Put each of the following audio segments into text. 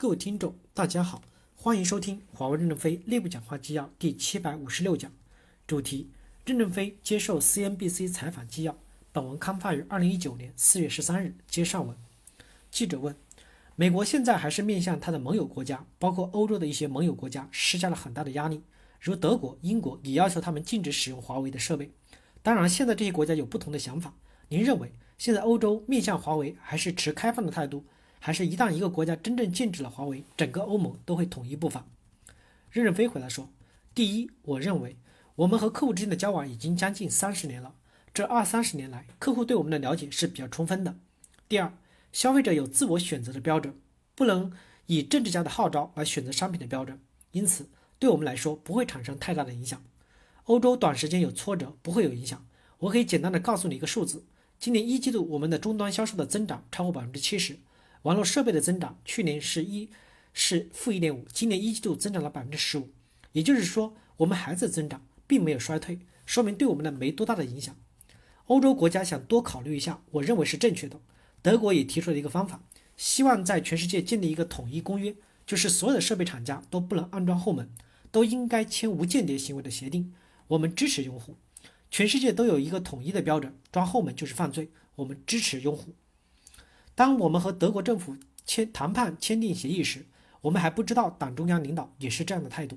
各位听众，大家好，欢迎收听华为任正非内部讲话纪要第七百五十六讲，主题：任正非接受 CNBC 采访纪要。本文刊发于二零一九年四月十三日。接上文，记者问：美国现在还是面向他的盟友国家，包括欧洲的一些盟友国家施加了很大的压力，如德国、英国也要求他们禁止使用华为的设备。当然，现在这些国家有不同的想法。您认为现在欧洲面向华为还是持开放的态度？还是一旦一个国家真正禁止了华为，整个欧盟都会统一步伐。任正非回答说：“第一，我认为我们和客户之间的交往已经将近三十年了，这二三十年来，客户对我们的了解是比较充分的。第二，消费者有自我选择的标准，不能以政治家的号召来选择商品的标准，因此对我们来说不会产生太大的影响。欧洲短时间有挫折不会有影响。我可以简单的告诉你一个数字：今年一季度我们的终端销售的增长超过百分之七十。”网络设备的增长，去年是一，是负一点五，今年一季度增长了百分之十五，也就是说，我们还在增长，并没有衰退，说明对我们的没多大的影响。欧洲国家想多考虑一下，我认为是正确的。德国也提出了一个方法，希望在全世界建立一个统一公约，就是所有的设备厂家都不能安装后门，都应该签无间谍行为的协定。我们支持用户，全世界都有一个统一的标准，装后门就是犯罪。我们支持用户。当我们和德国政府签谈判签订协议时，我们还不知道党中央领导也是这样的态度。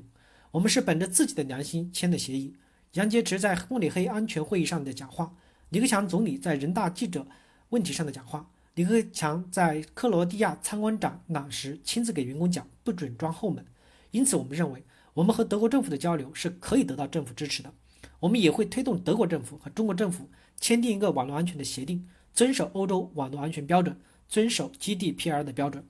我们是本着自己的良心签的协议。杨洁篪在慕尼黑安全会议上的讲话，李克强总理在人大记者问题上的讲话，李克强在克罗地亚参观展览时亲自给员工讲不准装后门。因此，我们认为我们和德国政府的交流是可以得到政府支持的。我们也会推动德国政府和中国政府签订一个网络安全的协定，遵守欧洲网络安全标准。遵守 GDPR 的标准。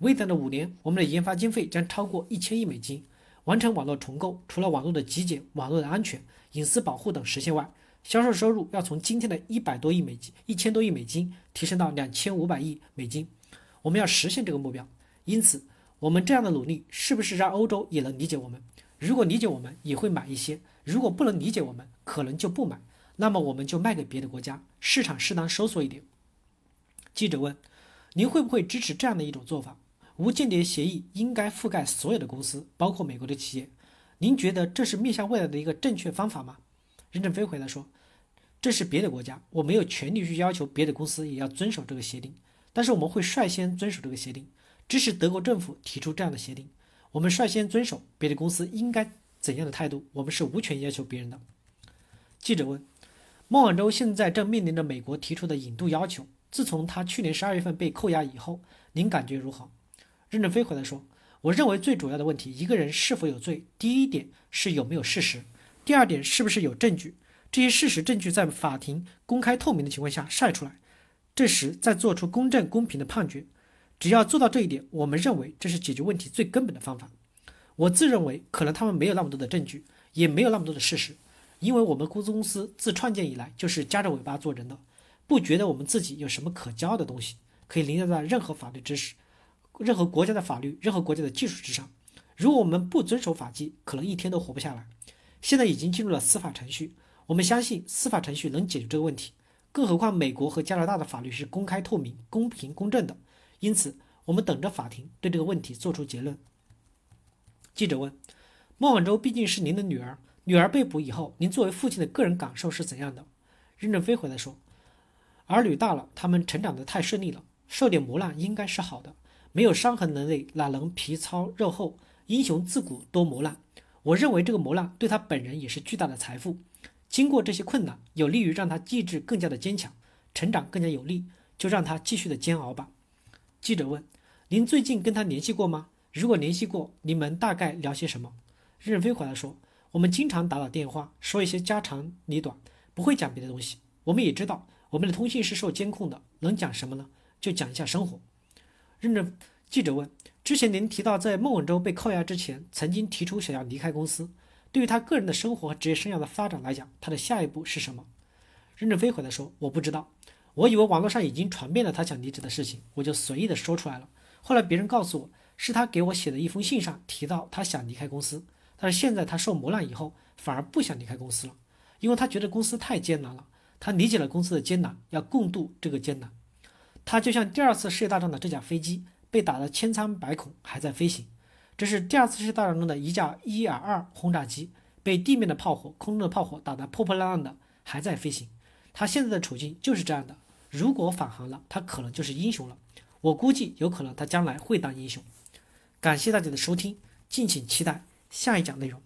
未来的五年，我们的研发经费将超过一千亿美金。完成网络重构，除了网络的极简、网络的安全、隐私保护等实现外，销售收入要从今天的一百多亿美金、一千多亿美金提升到两千五百亿美金。我们要实现这个目标。因此，我们这样的努力是不是让欧洲也能理解我们？如果理解我们，也会买一些；如果不能理解我们，可能就不买。那么我们就卖给别的国家，市场适当收缩一点。记者问：“您会不会支持这样的一种做法？无间谍协议应该覆盖所有的公司，包括美国的企业。您觉得这是面向未来的一个正确方法吗？”任正非回答说：“这是别的国家，我没有权利去要求别的公司也要遵守这个协定。但是我们会率先遵守这个协定，支持德国政府提出这样的协定。我们率先遵守，别的公司应该怎样的态度，我们是无权要求别人的。”记者问：“孟晚舟现在正面临着美国提出的引渡要求。”自从他去年十二月份被扣押以后，您感觉如何？任正非回答说：“我认为最主要的问题，一个人是否有罪，第一点是有没有事实，第二点是不是有证据。这些事实证据在法庭公开透明的情况下晒出来，这时再做出公正公平的判决。只要做到这一点，我们认为这是解决问题最根本的方法。我自认为，可能他们没有那么多的证据，也没有那么多的事实，因为我们公司公司自创建以来就是夹着尾巴做人的。”不觉得我们自己有什么可骄傲的东西，可以凌驾在任何法律知识、任何国家的法律、任何国家的技术之上。如果我们不遵守法纪，可能一天都活不下来。现在已经进入了司法程序，我们相信司法程序能解决这个问题。更何况美国和加拿大的法律是公开透明、公平公正的，因此我们等着法庭对这个问题做出结论。记者问：孟晚舟毕竟是您的女儿，女儿被捕以后，您作为父亲的个人感受是怎样的？任正非回答说。儿女大了，他们成长得太顺利了，受点磨难应该是好的。没有伤痕累累，哪能皮糙肉厚？英雄自古多磨难。我认为这个磨难对他本人也是巨大的财富。经过这些困难，有利于让他意志更加的坚强，成长更加有力，就让他继续的煎熬吧。记者问：“您最近跟他联系过吗？如果联系过，你们大概聊些什么？”任正非回答说：“我们经常打打电话，说一些家长里短，不会讲别的东西。我们也知道。”我们的通信是受监控的，能讲什么呢？就讲一下生活。任正记者问：之前您提到在孟晚舟被扣押之前，曾经提出想要离开公司，对于他个人的生活和职业生涯的发展来讲，他的下一步是什么？任正非回答说：我不知道，我以为网络上已经传遍了他想离职的事情，我就随意的说出来了。后来别人告诉我，是他给我写的一封信上提到他想离开公司，但是现在他受磨难以后，反而不想离开公司了，因为他觉得公司太艰难了。他理解了公司的艰难，要共度这个艰难。他就像第二次世界大战的这架飞机，被打得千疮百孔，还在飞行。这是第二次世界大战中的一架伊尔二轰炸机被地面的炮火、空中的炮火打得破破烂烂的，还在飞行。他现在的处境就是这样的。如果返航了，他可能就是英雄了。我估计有可能他将来会当英雄。感谢大家的收听，敬请期待下一讲内容。